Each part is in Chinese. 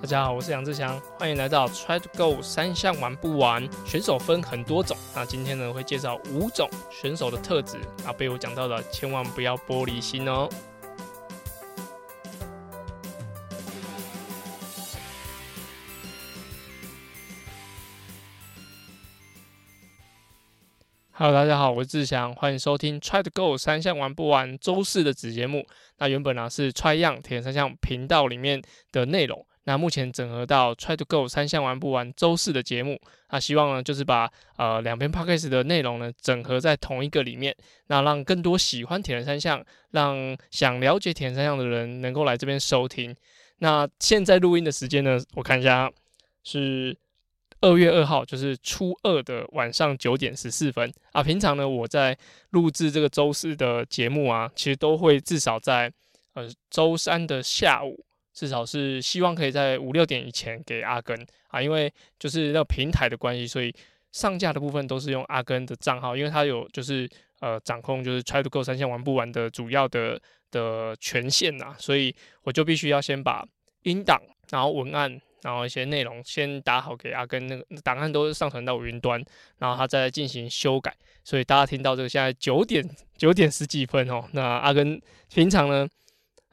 大家好，我是杨志祥，欢迎来到 Try to Go 三项玩不完。选手分很多种，那今天呢会介绍五种选手的特质，啊被我讲到的千万不要玻璃心哦。Hello，大家好，我是志祥，欢迎收听 Try to Go 三项玩不完周四的子节目。那原本呢是 Try 样铁人三项频道里面的内容，那目前整合到 Try to Go 三项玩不完周四的节目。那希望呢就是把呃两篇 Podcast 的内容呢整合在同一个里面，那让更多喜欢铁人三项、让想了解铁人三项的人能够来这边收听。那现在录音的时间呢，我看一下是。二月二号就是初二的晚上九点十四分啊。平常呢，我在录制这个周四的节目啊，其实都会至少在呃周三的下午，至少是希望可以在五六点以前给阿根啊，因为就是那个平台的关系，所以上架的部分都是用阿根的账号，因为他有就是呃掌控就是 Try to Go 三项玩不完的主要的的权限呐，所以我就必须要先把音档，然后文案。然后一些内容先打好给阿根，那个档案都上传到云端，然后他再进行修改。所以大家听到这个现在九点九点十几分哦，那阿根平常呢，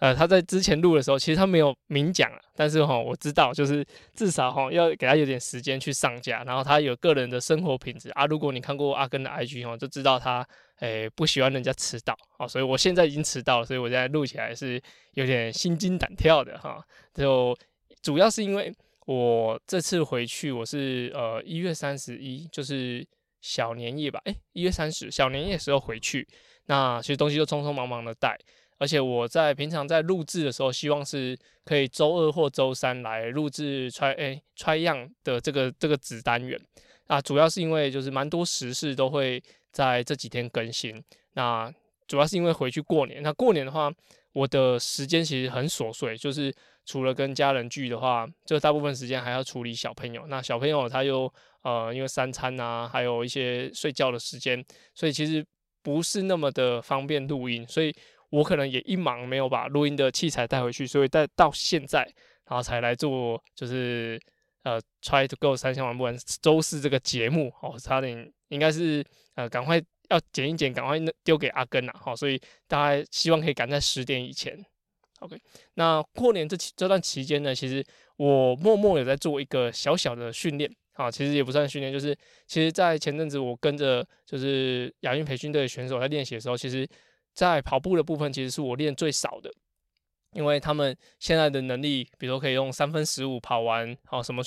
呃，他在之前录的时候，其实他没有明讲啊，但是哈，我知道就是至少哈要给他有点时间去上架，然后他有个人的生活品质啊。如果你看过阿根的 IG 哦，就知道他诶不喜欢人家迟到啊，所以我现在已经迟到了，所以我现在录起来是有点心惊胆跳的哈，就。主要是因为我这次回去，我是呃一月三十一，就是小年夜吧，诶，一月三十小年夜时候回去，那其实东西就匆匆忙忙的带，而且我在平常在录制的时候，希望是可以周二或周三来录制揣诶揣样的这个这个子单元啊，主要是因为就是蛮多时事都会在这几天更新，那主要是因为回去过年，那过年的话，我的时间其实很琐碎，就是。除了跟家人聚的话，就大部分时间还要处理小朋友。那小朋友他又呃，因为三餐啊，还有一些睡觉的时间，所以其实不是那么的方便录音。所以我可能也一忙没有把录音的器材带回去，所以带到现在，然后才来做就是呃，try to go 三项玩不完周四这个节目哦，差点应该是呃，赶快要剪一剪，赶快丢给阿根啊，好，所以大家希望可以赶在十点以前。OK，那过年这期这段期间呢，其实我默默有在做一个小小的训练啊，其实也不算训练，就是其实，在前阵子我跟着就是亚运培训队选手在练习的时候，其实，在跑步的部分其实是我练最少的，因为他们现在的能力，比如说可以用三分十五跑完啊什么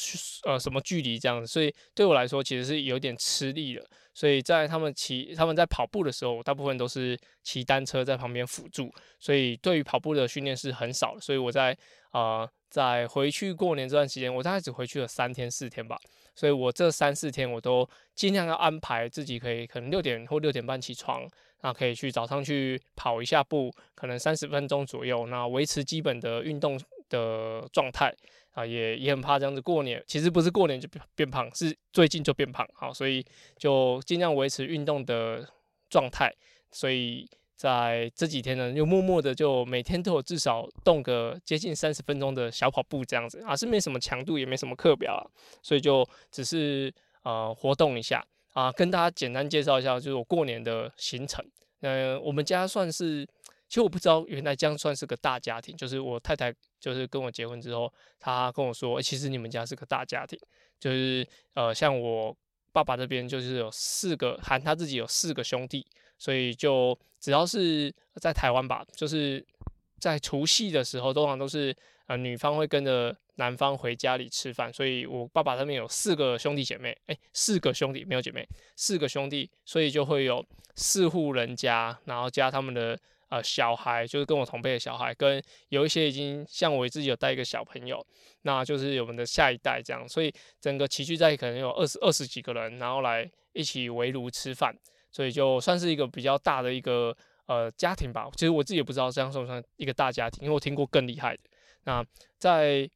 呃什么距离这样子，所以对我来说其实是有点吃力的。所以在他们骑他们在跑步的时候，大部分都是骑单车在旁边辅助，所以对于跑步的训练是很少的。所以我在啊在回去过年这段时间，我大概只回去了三天四天吧。所以我这三四天我都尽量要安排自己可以可能六点或六点半起床，那可以去早上去跑一下步，可能三十分钟左右，那维持基本的运动的状态。啊，也也很怕这样子过年，其实不是过年就变变胖，是最近就变胖，好，所以就尽量维持运动的状态。所以在这几天呢，又默默的就每天都有至少动个接近三十分钟的小跑步这样子啊，是没什么强度，也没什么课表啊，所以就只是呃活动一下啊，跟大家简单介绍一下，就是我过年的行程。嗯，我们家算是。其实我不知道，原来这样算是个大家庭。就是我太太，就是跟我结婚之后，她跟我说，其实你们家是个大家庭。就是呃，像我爸爸这边，就是有四个，含他自己有四个兄弟，所以就只要是在台湾吧，就是在除夕的时候，通常都是呃女方会跟着男方回家里吃饭。所以我爸爸那边有四个兄弟姐妹，哎，四个兄弟没有姐妹，四个兄弟，所以就会有四户人家，然后加他们的。呃，小孩就是跟我同辈的小孩，跟有一些已经像我自己有带一个小朋友，那就是我们的下一代这样，所以整个齐聚在可能有二十二十几个人，然后来一起围炉吃饭，所以就算是一个比较大的一个呃家庭吧。其实我自己也不知道这样算不算一个大家庭，因为我听过更厉害的。那在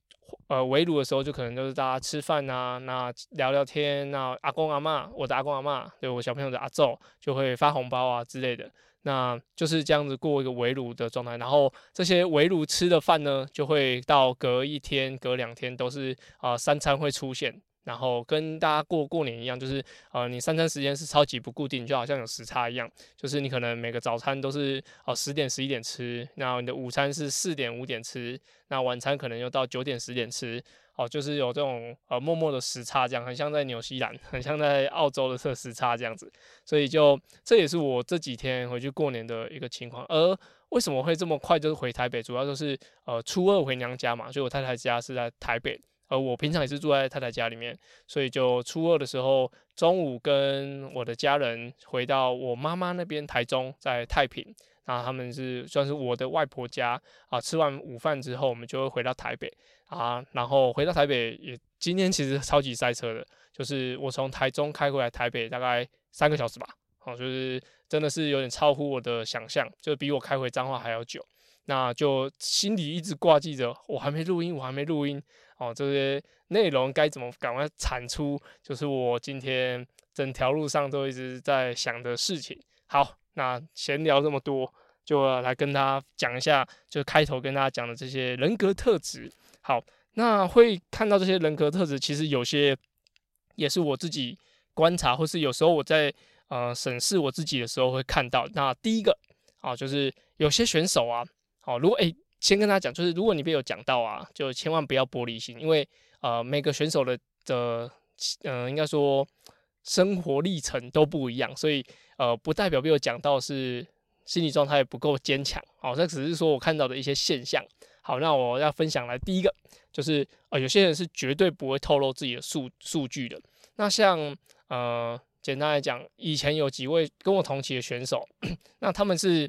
呃围炉的时候，就可能就是大家吃饭啊，那聊聊天，那阿公阿妈，我的阿公阿妈，对我小朋友的阿昼就会发红包啊之类的。那就是这样子过一个围炉的状态，然后这些围炉吃的饭呢，就会到隔一天、隔两天都是啊三餐会出现。然后跟大家过过年一样，就是呃，你三餐时间是超级不固定，就好像有时差一样。就是你可能每个早餐都是哦十点十一点吃，然后你的午餐是四点五点吃，那晚餐可能又到九点十点吃，哦，就是有这种呃默默的时差，这样很像在纽西兰，很像在澳洲的这时差这样子。所以就这也是我这几天回去过年的一个情况。而为什么会这么快就是回台北，主要就是呃初二回娘家嘛，所以我太太家是在台北。而我平常也是住在太太家里面，所以就初二的时候中午跟我的家人回到我妈妈那边台中，在太平，那他们是算是我的外婆家啊。吃完午饭之后，我们就会回到台北啊。然后回到台北也今天其实超级塞车的，就是我从台中开回来台北大概三个小时吧，哦，就是真的是有点超乎我的想象，就比我开回彰化还要久。那就心里一直挂记着，我还没录音，我还没录音。哦，这些内容该怎么赶快产出，就是我今天整条路上都一直在想的事情。好，那闲聊这么多，就来跟大家讲一下，就开头跟大家讲的这些人格特质。好，那会看到这些人格特质，其实有些也是我自己观察，或是有时候我在呃审视我自己的时候会看到。那第一个啊，就是有些选手啊，好，如果诶。先跟他讲，就是如果你被有讲到啊，就千万不要玻璃心，因为呃每个选手的的嗯应该说生活历程都不一样，所以呃不代表被有讲到是心理状态不够坚强，好，这只是说我看到的一些现象。好，那我要分享来第一个就是呃有些人是绝对不会透露自己的数数据的。那像呃简单来讲，以前有几位跟我同期的选手，那他们是。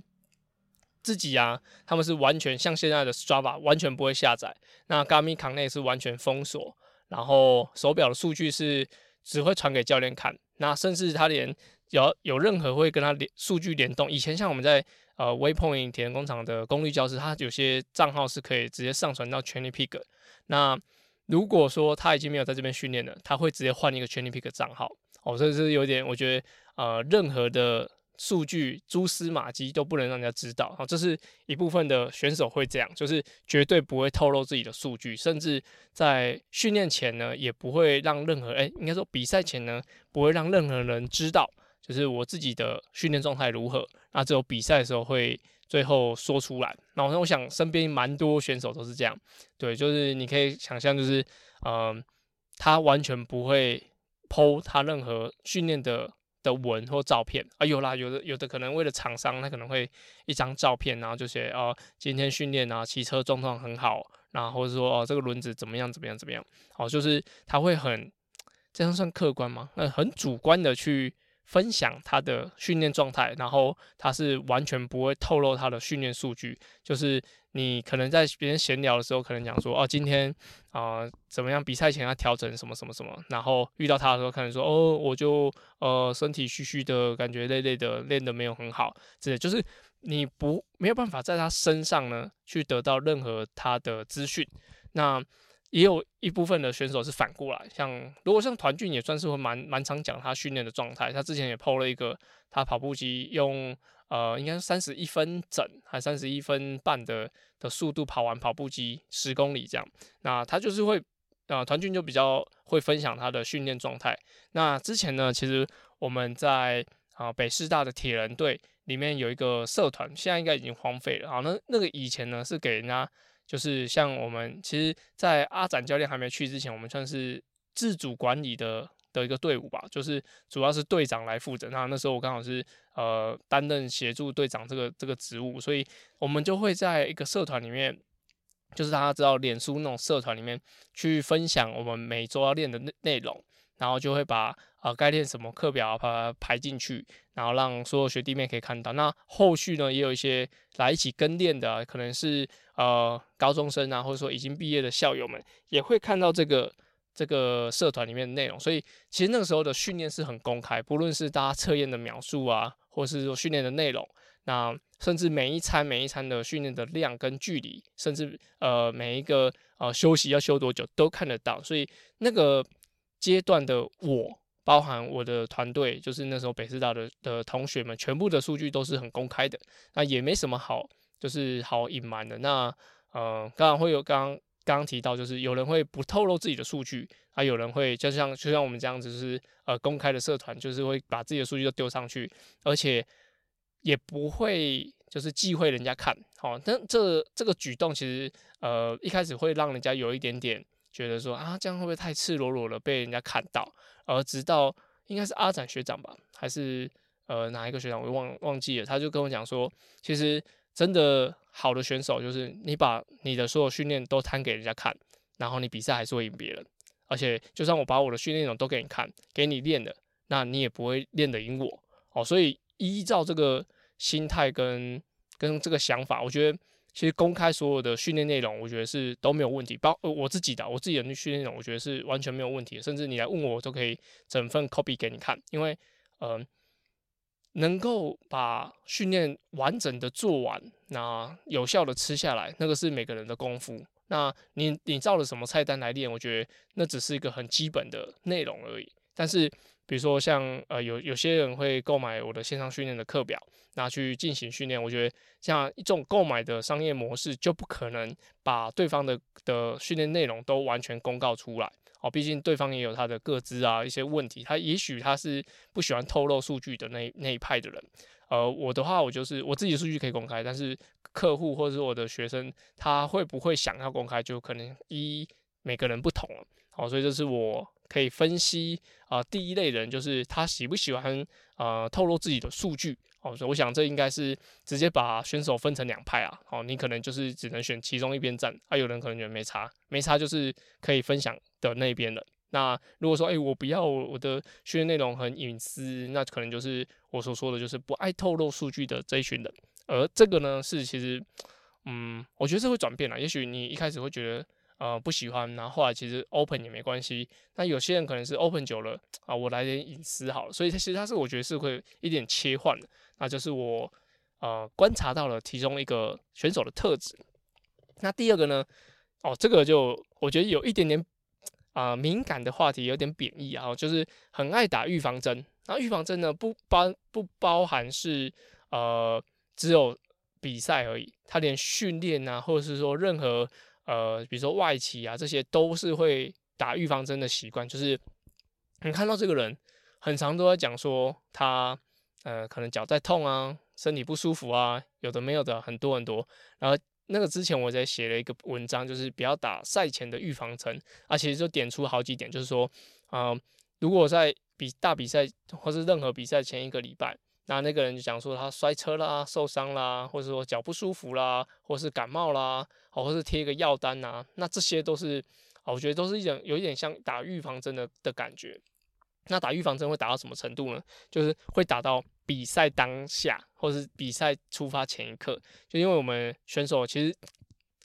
自己啊，他们是完全像现在的 Strava 完全不会下载，那 Garmin Connect 是完全封锁，然后手表的数据是只会传给教练看，那甚至他连有有任何会跟他连数据联动，以前像我们在呃 Waypoint 田工厂的功率教室，他有些账号是可以直接上传到 Training Peak，那如果说他已经没有在这边训练了，他会直接换一个 Training Peak 账号，哦，这是有点我觉得呃任何的。数据蛛丝马迹都不能让人家知道，好，这是一部分的选手会这样，就是绝对不会透露自己的数据，甚至在训练前呢，也不会让任何，哎，应该说比赛前呢，不会让任何人知道，就是我自己的训练状态如何，那只有比赛的时候会最后说出来。那我想身边蛮多选手都是这样，对，就是你可以想象，就是，嗯，他完全不会剖他任何训练的。的文或照片啊，有啦，有的有的可能为了厂商，他可能会一张照片，然后就写哦，今天训练啊，骑车状况很好，然后或者说哦，这个轮子怎么样怎么样怎么样，哦，就是他会很这样算客观吗？那很主观的去。分享他的训练状态，然后他是完全不会透露他的训练数据。就是你可能在别人闲聊的时候，可能讲说哦，今天啊怎么样？比赛前要调整什么什么什么。然后遇到他的时候，可能说哦，我就呃身体虚虚的感觉，累累的，练的没有很好。这就是你不没有办法在他身上呢去得到任何他的资讯。那。也有一部分的选手是反过来，像如果像团俊也算是会蛮蛮常讲他训练的状态，他之前也 PO 了一个他跑步机用呃应该是三十一分整还三十一分半的的速度跑完跑步机十公里这样，那他就是会啊团俊就比较会分享他的训练状态。那之前呢，其实我们在啊北师大的铁人队里面有一个社团，现在应该已经荒废了啊。那那个以前呢是给人家。就是像我们，其实，在阿展教练还没去之前，我们算是自主管理的的一个队伍吧。就是主要是队长来负责。那那时候我刚好是呃担任协助队长这个这个职务，所以我们就会在一个社团里面，就是大家知道脸书那种社团里面去分享我们每周要练的内内容。然后就会把呃该练什么课表把它排进去，然后让所有学弟妹可以看到。那后续呢，也有一些来一起跟练的，可能是呃高中生啊，或者说已经毕业的校友们，也会看到这个这个社团里面的内容。所以其实那个时候的训练是很公开，不论是大家测验的描述啊，或是说训练的内容，那甚至每一餐每一餐的训练的量跟距离，甚至呃每一个呃休息要休多久都看得到。所以那个。阶段的我包含我的团队，就是那时候北师大的的同学们，全部的数据都是很公开的，那也没什么好就是好隐瞒的。那呃，刚刚会有刚刚刚提到，就是有人会不透露自己的数据，啊，有人会就像就像我们这样子，是呃公开的社团，就是会把自己的数据都丢上去，而且也不会就是忌讳人家看，好，但这这个举动其实呃一开始会让人家有一点点。觉得说啊，这样会不会太赤裸裸了，被人家看到？而直到应该是阿展学长吧，还是呃哪一个学长，我忘忘记了。他就跟我讲说，其实真的好的选手，就是你把你的所有训练都摊给人家看，然后你比赛还是会赢别人。而且就算我把我的训练内容都给你看，给你练的，那你也不会练得赢我。哦，所以依照这个心态跟跟这个想法，我觉得。其实公开所有的训练内容，我觉得是都没有问题。包我自己的，我自己的训练内容，我觉得是完全没有问题。甚至你来问我，我都可以整份 copy 给你看。因为，呃，能够把训练完整的做完，那有效的吃下来，那个是每个人的功夫。那你你照了什么菜单来练？我觉得那只是一个很基本的内容而已。但是，比如说像呃有有些人会购买我的线上训练的课表。拿去进行训练，我觉得像一种购买的商业模式，就不可能把对方的的训练内容都完全公告出来哦。毕竟对方也有他的各资啊，一些问题，他也许他是不喜欢透露数据的那那一派的人。呃，我的话，我就是我自己的数据可以公开，但是客户或者是我的学生，他会不会想要公开，就可能一每个人不同了。好，所以这是我可以分析啊，第一类人就是他喜不喜欢呃透露自己的数据。哦，所以我想这应该是直接把选手分成两派啊。哦，你可能就是只能选其中一边站，啊，有人可能觉得没差，没差就是可以分享的那边的。那如果说，哎，我不要我的训练内容很隐私，那可能就是我所说的就是不爱透露数据的这一群人。而这个呢，是其实，嗯，我觉得这会转变了。也许你一开始会觉得。呃，不喜欢，然后后来其实 open 也没关系。那有些人可能是 open 久了啊，我来点隐私好了。所以其实它是我觉得是会一点切换的。那就是我呃观察到了其中一个选手的特质。那第二个呢？哦，这个就我觉得有一点点啊敏感的话题，有点贬义啊，就是很爱打预防针。那预防针呢，不包不包含是呃只有比赛而已，他连训练啊，或者是说任何。呃，比如说外企啊，这些都是会打预防针的习惯。就是你看到这个人，很常都在讲说他呃，可能脚在痛啊，身体不舒服啊，有的没有的很多很多。然后那个之前我在写了一个文章，就是不要打赛前的预防针，啊，其实就点出好几点，就是说啊，如果在比大比赛或是任何比赛前一个礼拜。那那个人就讲说他摔车啦、受伤啦，或者说脚不舒服啦，或是感冒啦，哦或是贴一个药单呐，那这些都是，我觉得都是一种有一点像打预防针的的感觉。那打预防针会打到什么程度呢？就是会打到比赛当下，或是比赛出发前一刻。就因为我们选手其实，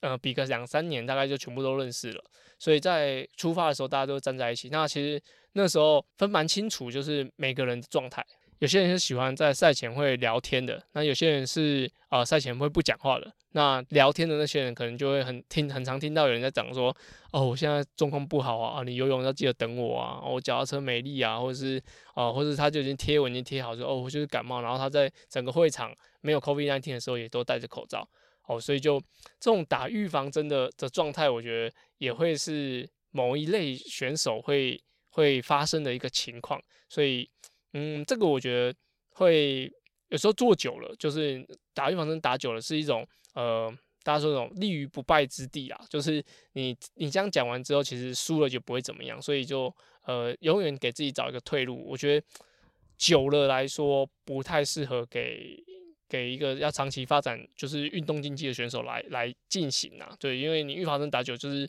呃，比个两三年，大概就全部都认识了，所以在出发的时候大家都站在一起。那其实那时候分蛮清楚，就是每个人的状态。有些人是喜欢在赛前会聊天的，那有些人是啊赛前会不讲话的。那聊天的那些人可能就会很听，很常听到有人在讲说，哦，我现在状况不好啊，啊，你游泳要记得等我啊，我脚踏车没力啊，或者是啊，或者他就已经贴文已经贴好说，哦，我就是感冒，然后他在整个会场没有 COVID-19 的时候也都戴着口罩，哦，所以就这种打预防针的的状态，我觉得也会是某一类选手会会发生的一个情况，所以。嗯，这个我觉得会有时候做久了，就是打预防针打久了，是一种呃，大家说那种立于不败之地啊。就是你你这样讲完之后，其实输了就不会怎么样，所以就呃，永远给自己找一个退路。我觉得久了来说，不太适合给给一个要长期发展就是运动竞技的选手来来进行啊。对，因为你预防针打久，就是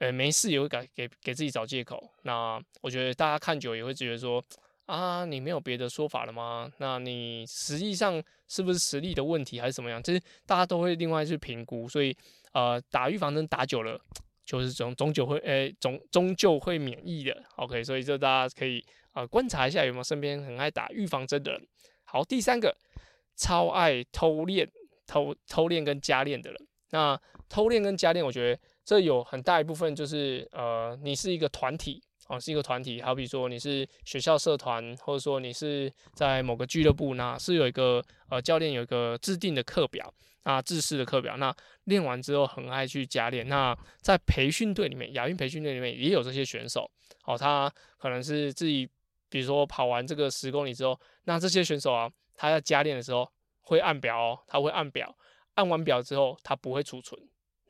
呃没事也会给给给自己找借口。那我觉得大家看久也会觉得说。啊，你没有别的说法了吗？那你实际上是不是实力的问题，还是怎么样？其实大家都会另外去评估，所以呃，打预防针打久了，就是终终究会，诶，终终究会免疫的。OK，所以这大家可以啊观察一下有没有身边很爱打预防针的人。好，第三个，超爱偷练、偷偷练跟加练的人。那偷练跟加练，我觉得这有很大一部分就是呃，你是一个团体。哦，是一个团体，好比说你是学校社团，或者说你是在某个俱乐部，那是有一个呃教练有一个制定的课表，啊，制式的课表，那练完之后很爱去加练。那在培训队里面，亚运培训队里面也有这些选手，哦，他可能是自己，比如说跑完这个十公里之后，那这些选手啊，他在加练的时候会按表哦，他会按表，按完表之后他不会储存。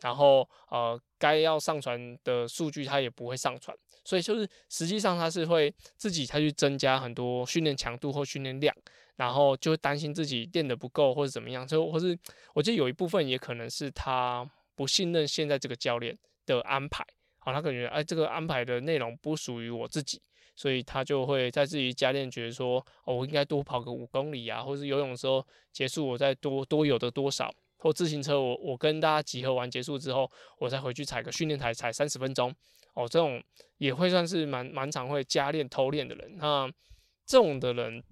然后呃，该要上传的数据他也不会上传，所以就是实际上他是会自己他去增加很多训练强度或训练量，然后就会担心自己练得不够或者怎么样，就或是我觉得有一部分也可能是他不信任现在这个教练的安排，好，他感觉哎这个安排的内容不属于我自己，所以他就会在自己加练，觉得说哦我应该多跑个五公里啊，或是游泳的时候结束我再多多有的多少。或自行车，我我跟大家集合完结束之后，我再回去踩个训练台，踩三十分钟哦。这种也会算是蛮蛮常会加练偷练的人。那这种的人，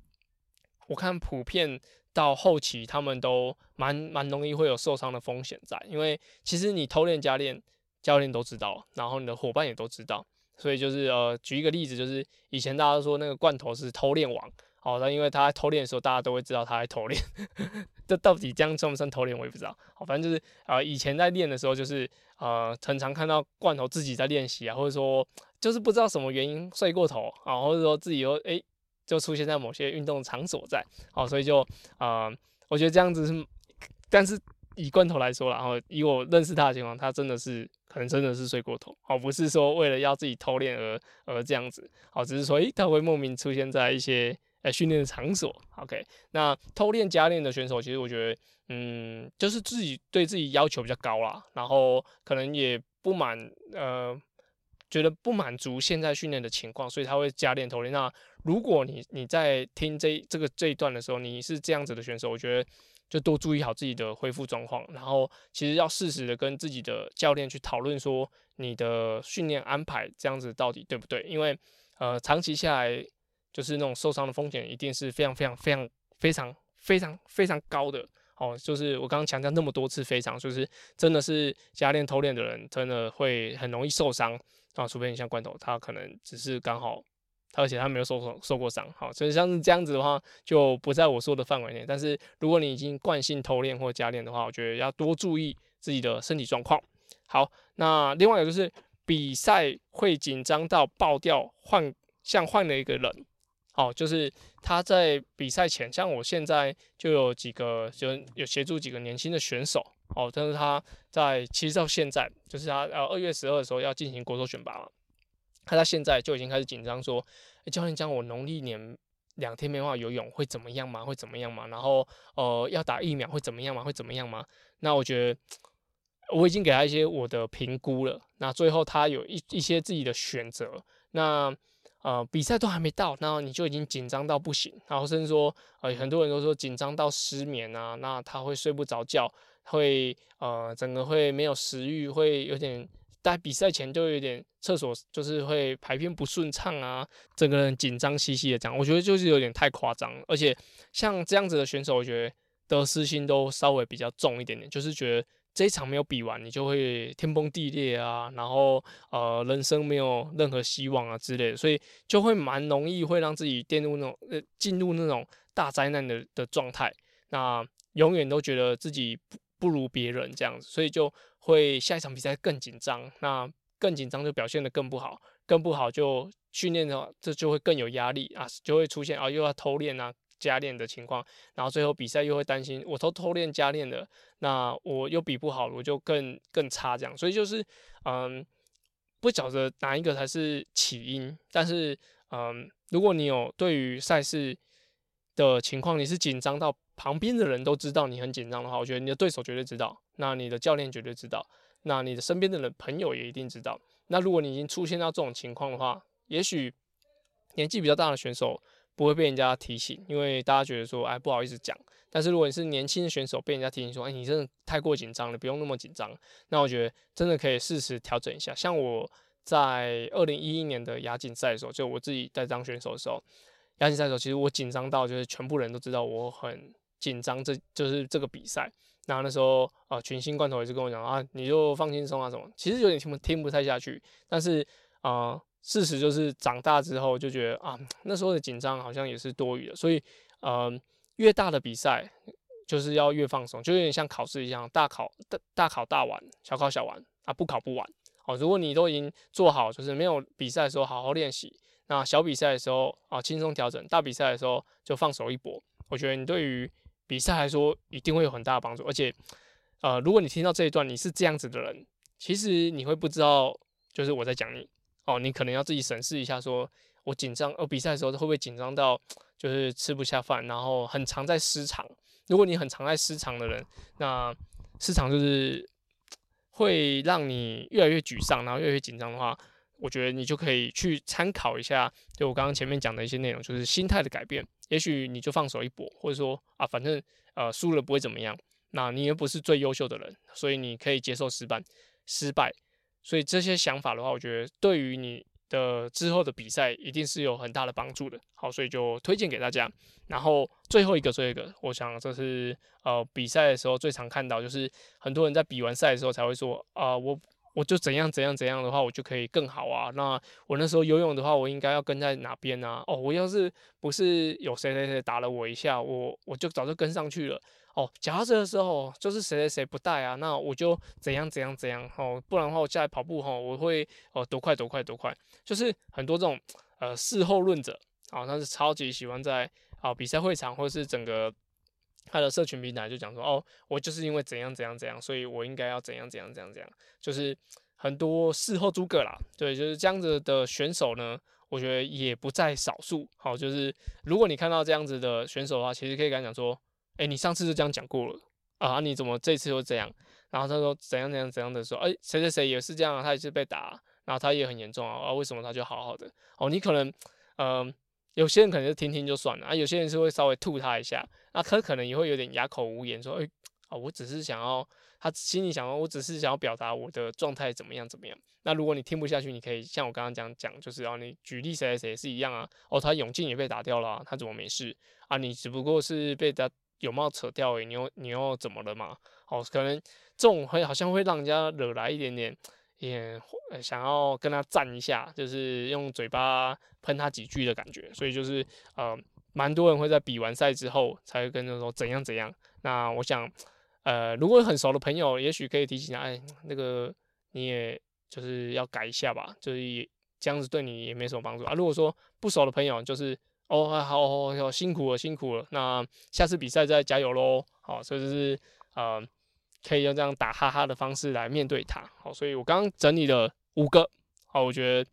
我看普遍到后期他们都蛮蛮容易会有受伤的风险在，因为其实你偷练加练，教练都知道，然后你的伙伴也都知道，所以就是呃，举一个例子，就是以前大家都说那个罐头是偷练王。好，那因为他在偷练的时候，大家都会知道他在偷练。这到底这样算不算偷练，我也不知道。好，反正就是啊，以前在练的时候，就是呃，常常看到罐头自己在练习啊，或者说就是不知道什么原因睡过头啊，或者说自己又诶就出现在某些运动场所在。好，所以就啊，我觉得这样子是，但是以罐头来说，然后以我认识他的情况，他真的是可能真的是睡过头。好，不是说为了要自己偷练而而这样子。好，只是说诶，他会莫名出现在一些。呃，训练的场所，OK。那偷练加练的选手，其实我觉得，嗯，就是自己对自己要求比较高啦，然后可能也不满，呃，觉得不满足现在训练的情况，所以他会加练偷练。那如果你你在听这这个这一段的时候，你是这样子的选手，我觉得就多注意好自己的恢复状况，然后其实要适时的跟自己的教练去讨论说你的训练安排这样子到底对不对？因为呃，长期下来。就是那种受伤的风险一定是非常非常非常非常非常非常高的哦。就是我刚刚强调那么多次，非常就是真的是加练偷练的人，真的会很容易受伤啊。除非你像罐头，他可能只是刚好，而且他没有受受受过伤。好，所以像是这样子的话，就不在我说的范围内。但是如果你已经惯性偷练或加练的话，我觉得要多注意自己的身体状况。好，那另外一个就是比赛会紧张到爆掉，换像换了一个人。哦，就是他在比赛前，像我现在就有几个，就有协助几个年轻的选手。哦，但是他在其实到现在，就是他呃二月十二的时候要进行国手选拔嘛，他到现在就已经开始紧张，说教练讲我农历年两天没办法游泳会怎么样吗？会怎么样吗？然后呃要打疫苗会怎么样吗？会怎么样吗？那我觉得我已经给他一些我的评估了，那最后他有一一些自己的选择，那。呃，比赛都还没到，然后你就已经紧张到不行，然后甚至说，呃，很多人都说紧张到失眠啊，那他会睡不着觉，会呃，整个会没有食欲，会有点在比赛前就有点厕所就是会排便不顺畅啊，整个人紧张兮兮的这样，我觉得就是有点太夸张，而且像这样子的选手，我觉得得失心都稍微比较重一点点，就是觉得。这一场没有比完，你就会天崩地裂啊，然后呃，人生没有任何希望啊之类的，所以就会蛮容易会让自己陷入那种呃进入那种大灾难的的状态，那永远都觉得自己不不如别人这样子，所以就会下一场比赛更紧张，那更紧张就表现得更不好，更不好就训练的话，这就会更有压力啊，就会出现啊又要偷练啊。加练的情况，然后最后比赛又会担心，我偷偷练加练的，那我又比不好，我就更更差这样，所以就是嗯，不晓得哪一个才是起因，但是嗯，如果你有对于赛事的情况，你是紧张到旁边的人都知道你很紧张的话，我觉得你的对手绝对知道，那你的教练绝对知道，那你的身边的人朋友也一定知道。那如果你已经出现到这种情况的话，也许年纪比较大的选手。不会被人家提醒，因为大家觉得说，哎，不好意思讲。但是如果你是年轻的选手，被人家提醒说，哎，你真的太过紧张了，不用那么紧张。那我觉得真的可以适时调整一下。像我在二零一一年的亚锦赛的时候，就我自己在当选手的时候，亚锦赛的时候，其实我紧张到就是全部人都知道我很紧张，这就是这个比赛。那那时候啊，群星罐头也是跟我讲啊，你就放轻松啊什么。其实有点听不听不太下去，但是啊，事实就是长大之后就觉得啊，那时候的紧张好像也是多余的，所以呃，越大的比赛就是要越放松，就有点像考试一样，大考大大考大玩，小考小玩啊，不考不玩。哦，如果你都已经做好，就是没有比赛的时候好好练习，那小比赛的时候啊轻松调整，大比赛的时候就放手一搏。我觉得你对于比赛来说一定会有很大的帮助。而且，呃，如果你听到这一段你是这样子的人，其实你会不知道，就是我在讲你哦，你可能要自己审视一下，说我紧张，呃，比赛的时候会不会紧张到就是吃不下饭，然后很常在失常。如果你很常在失常的人，那失常就是。会让你越来越沮丧，然后越来越紧张的话，我觉得你就可以去参考一下，就我刚刚前面讲的一些内容，就是心态的改变。也许你就放手一搏，或者说啊，反正呃输了不会怎么样，那你又不是最优秀的人，所以你可以接受失败，失败。所以这些想法的话，我觉得对于你。的之后的比赛一定是有很大的帮助的，好，所以就推荐给大家。然后最后一个，最后一个，我想这是呃比赛的时候最常看到，就是很多人在比完赛的时候才会说啊，我我就怎样怎样怎样的话，我就可以更好啊。那我那时候游泳的话，我应该要跟在哪边啊？哦，我要是不是有谁谁谁打了我一下，我我就早就跟上去了。哦，脚踏车的时候就是谁谁谁不带啊，那我就怎样怎样怎样哦，不然的话我下来跑步哈，我会哦多快多快多快，就是很多这种呃事后论者啊，他是超级喜欢在啊比赛会场或者是整个他的社群平台就讲说哦，我就是因为怎样怎样怎样，所以我应该要怎样怎样怎样怎样，就是很多事后诸葛啦，对，就是这样子的选手呢，我觉得也不在少数。好，就是如果你看到这样子的选手的话，其实可以跟他讲说。哎，你上次就这样讲过了啊？你怎么这次又这样？然后他说怎样怎样怎样的说，哎，谁谁谁也是这样，他也是被打，然后他也很严重啊。啊，为什么他就好好的？哦，你可能，嗯，有些人可能就听听就算了啊，有些人是会稍微吐他一下，那他可能也会有点哑口无言，说，哎，啊，我只是想要，他心里想，我只是想要表达我的状态怎么样怎么样。那如果你听不下去，你可以像我刚刚讲讲，就是哦，你举例谁谁谁是一样啊？哦，他泳镜也被打掉了，他怎么没事啊？你只不过是被他。有没有扯掉？诶，你又你又怎么了嘛？哦，可能这种会好像会让人家惹来一点点，也想要跟他战一下，就是用嘴巴喷他几句的感觉。所以就是呃，蛮多人会在比完赛之后才会跟他说怎样怎样。那我想，呃，如果很熟的朋友，也许可以提醒他，哎，那个你也就是要改一下吧，就是这样子对你也没什么帮助啊。如果说不熟的朋友，就是。哦，好，好，好辛苦了，辛苦了。那下次比赛再加油喽。好，所以就是呃，可以用这样打哈哈的方式来面对他。好，所以我刚刚整理了五个，好，我觉得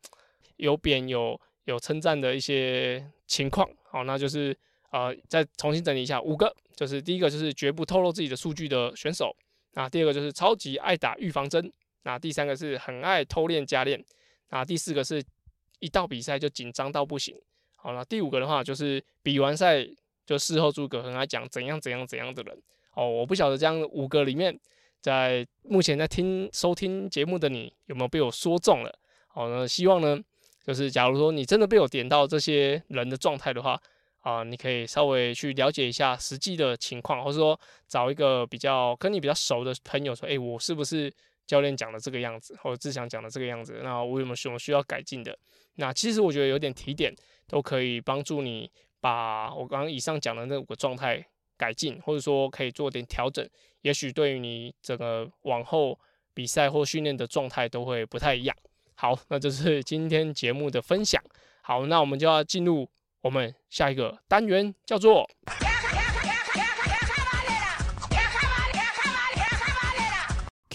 有贬有有称赞的一些情况。好，那就是呃，再重新整理一下五个，就是第一个就是绝不透露自己的数据的选手。那第二个就是超级爱打预防针。那第三个是很爱偷练加练。那第四个是一到比赛就紧张到不行。好了，第五个的话就是比完赛就事后诸葛很爱讲怎样怎样怎样的人哦，我不晓得这样五个里面，在目前在听收听节目的你有没有被我说中了？好，那希望呢，就是假如说你真的被我点到这些人的状态的话啊，你可以稍微去了解一下实际的情况，或者说找一个比较跟你比较熟的朋友说，哎，我是不是教练讲的这个样子，或者志祥讲的这个样子？那我有没有什么需要改进的？那其实我觉得有点提点。都可以帮助你把我刚刚以上讲的那五个状态改进，或者说可以做点调整，也许对于你整个往后比赛或训练的状态都会不太一样。好，那这是今天节目的分享。好，那我们就要进入我们下一个单元，叫做。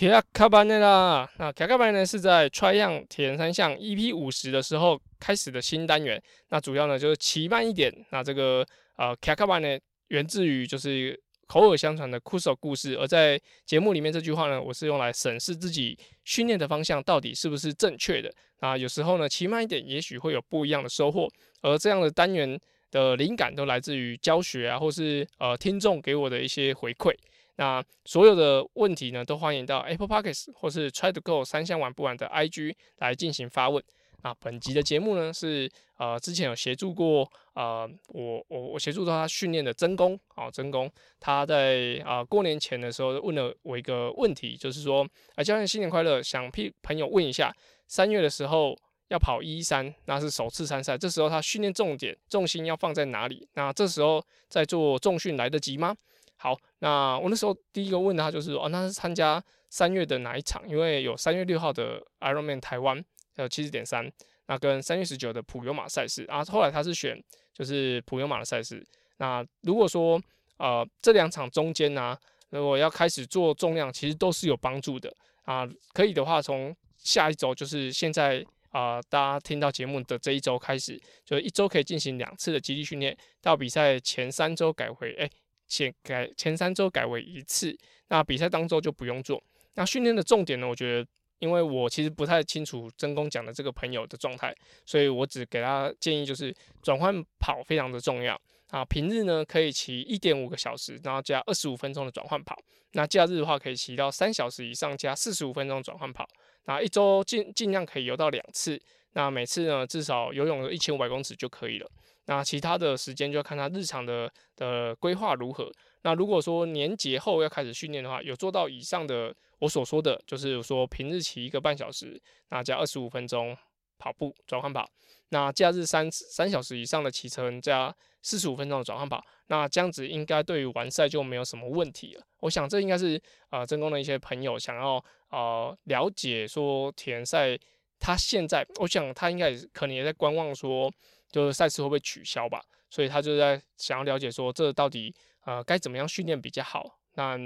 卡卡班内啦，那卡卡班呢是在 Try 样铁人三项 EP 五十的时候开始的新单元。那主要呢就是骑慢一点。那这个呃卡卡班内源自于就是口耳相传的 Kuso 故事。而在节目里面这句话呢，我是用来审视自己训练的方向到底是不是正确的。啊，有时候呢骑慢一点，也许会有不一样的收获。而这样的单元的灵感都来自于教学啊，或是呃听众给我的一些回馈。那所有的问题呢，都欢迎到 Apple Pockets 或是 Try to Go 三项玩不完的 IG 来进行发问。那本集的节目呢，是呃之前有协助过呃我我我协助到他训练的真功啊真功，他在啊过年前的时候问了我一个问题，就是说啊教练新年快乐，想替朋友问一下，三月的时候要跑一三，那是首次参赛，这时候他训练重点重心要放在哪里？那这时候在做重训来得及吗？好，那我那时候第一个问他就是说，哦，那是参加三月的哪一场？因为有三月六号的 Ironman 台湾，还有七十点三，那跟三月十九的普悠马赛事啊。后来他是选就是普悠马的赛事。那如果说呃这两场中间呢，如果要开始做重量，其实都是有帮助的啊。可以的话，从下一周就是现在。啊，大家听到节目的这一周开始，就一周可以进行两次的基地训练，到比赛前三周改回，哎，前改前三周改为一次，那比赛当周就不用做。那训练的重点呢，我觉得，因为我其实不太清楚真功讲的这个朋友的状态，所以我只给他建议就是转换跑非常的重要啊。平日呢可以骑一点五个小时，然后加二十五分钟的转换跑，那假日的话可以骑到三小时以上加四十五分钟转换跑。那一周尽尽量可以游到两次，那每次呢至少游泳一千五百公尺就可以了。那其他的时间就要看他日常的的规划如何。那如果说年节后要开始训练的话，有做到以上的我所说的，就是说平日骑一个半小时，那加二十五分钟跑步转换跑，那假日三三小时以上的骑乘加四十五分钟的转换跑，那这样子应该对于完赛就没有什么问题了。我想这应该是呃真功的一些朋友想要。呃，了解说田赛，他现在，我想他应该可能也在观望，说就是赛事会不会取消吧，所以他就在想要了解说这到底呃该怎么样训练比较好。那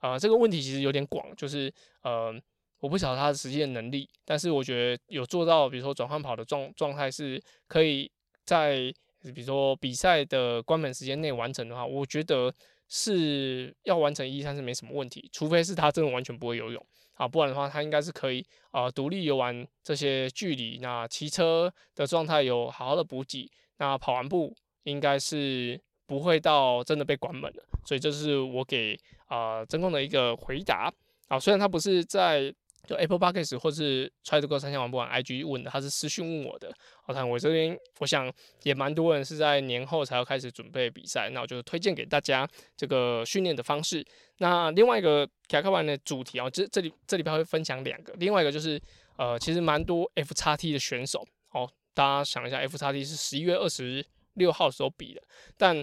呃这个问题其实有点广，就是呃我不晓得他的实际能力，但是我觉得有做到，比如说转换跑的状状态是可以在比如说比赛的关门时间内完成的话，我觉得是要完成一三是没什么问题，除非是他真的完全不会游泳。啊，不然的话，他应该是可以啊，独立游玩这些距离。那骑车的状态有好好的补给，那跑完步应该是不会到真的被关门了。所以这是我给啊真空的一个回答。啊，虽然他不是在。就 Apple Podcast 或是 Try to Go 三千玩不玩 IG 问的，他是私讯问我的。我看我这边，我想也蛮多人是在年后才要开始准备比赛，那我就推荐给大家这个训练的方式。那另外一个卡卡玩的主题啊，这这里这里边会分享两个，另外一个就是呃，其实蛮多 F 叉 T 的选手哦，大家想一下，F 叉 T 是十一月二十六号时候比的，但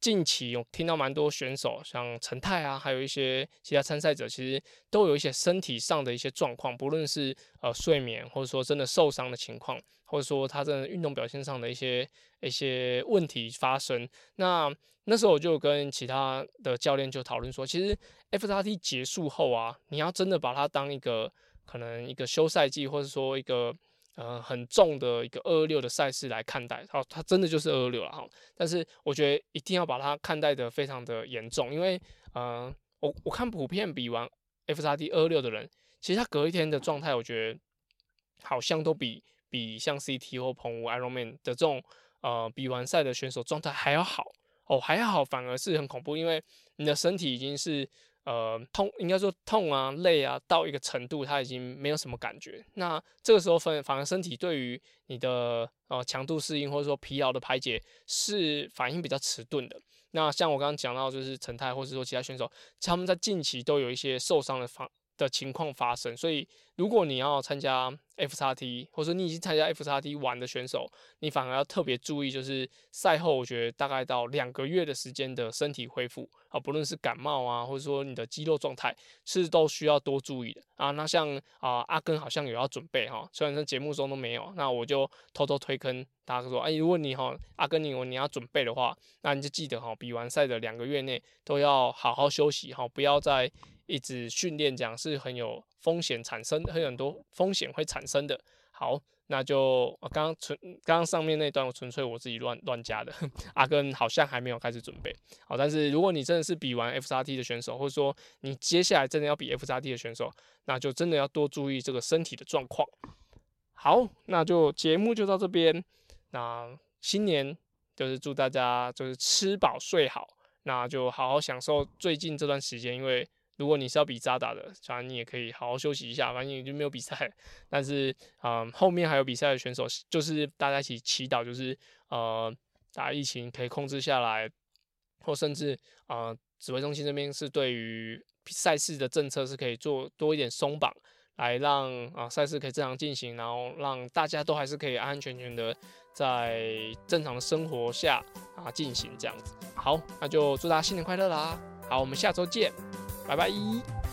近期有听到蛮多选手，像陈泰啊，还有一些其他参赛者，其实都有一些身体上的一些状况，不论是呃睡眠，或者说真的受伤的情况，或者说他真的运动表现上的一些一些问题发生。那那时候我就跟其他的教练就讨论说，其实 F 叉 T 结束后啊，你要真的把它当一个可能一个休赛季，或者说一个。呃，很重的一个二二六的赛事来看待，好，它真的就是二二六了哈。但是我觉得一定要把它看待的非常的严重，因为呃，我我看普遍比完 F 叉 T 二二六的人，其实他隔一天的状态，我觉得好像都比比像 CT 或澎湖 Ironman 的这种呃比完赛的选手状态还要好哦，还要好，反而是很恐怖，因为你的身体已经是。呃，痛应该说痛啊、累啊，到一个程度，他已经没有什么感觉。那这个时候，反反而身体对于你的呃强度适应或者说疲劳的排解是反应比较迟钝的。那像我刚刚讲到，就是陈泰或者说其他选手，他们在近期都有一些受伤的方。的情况发生，所以如果你要参加 F 叉 T，或者你已经参加 F 叉 T 玩的选手，你反而要特别注意，就是赛后，我觉得大概到两个月的时间的身体恢复啊，不论是感冒啊，或者说你的肌肉状态，是都需要多注意的啊。那像啊阿根好像有要准备哈，虽然说节目中都没有，那我就偷偷推坑大家说，哎，如果你哈阿根你你要准备的话，那你就记得哈，比完赛的两个月内都要好好休息哈，不要再。一直训练讲是很有风险产生，很很多风险会产生的。好，那就刚刚纯刚刚上面那段我纯粹我自己乱乱加的。阿根好像还没有开始准备好，但是如果你真的是比完 F 叉 T 的选手，或者说你接下来真的要比 F 叉 T 的选手，那就真的要多注意这个身体的状况。好，那就节目就到这边。那新年就是祝大家就是吃饱睡好，那就好好享受最近这段时间，因为。如果你是要比扎打的，当然你也可以好好休息一下，反正你就没有比赛。但是，嗯，后面还有比赛的选手，就是大家一起祈祷，就是呃，打疫情可以控制下来，或甚至啊，指挥中心这边是对于赛事的政策是可以做多一点松绑，来让啊赛事可以正常进行，然后让大家都还是可以安安全全的在正常的生活下啊进行这样子。好，那就祝大家新年快乐啦！好，我们下周见，拜拜。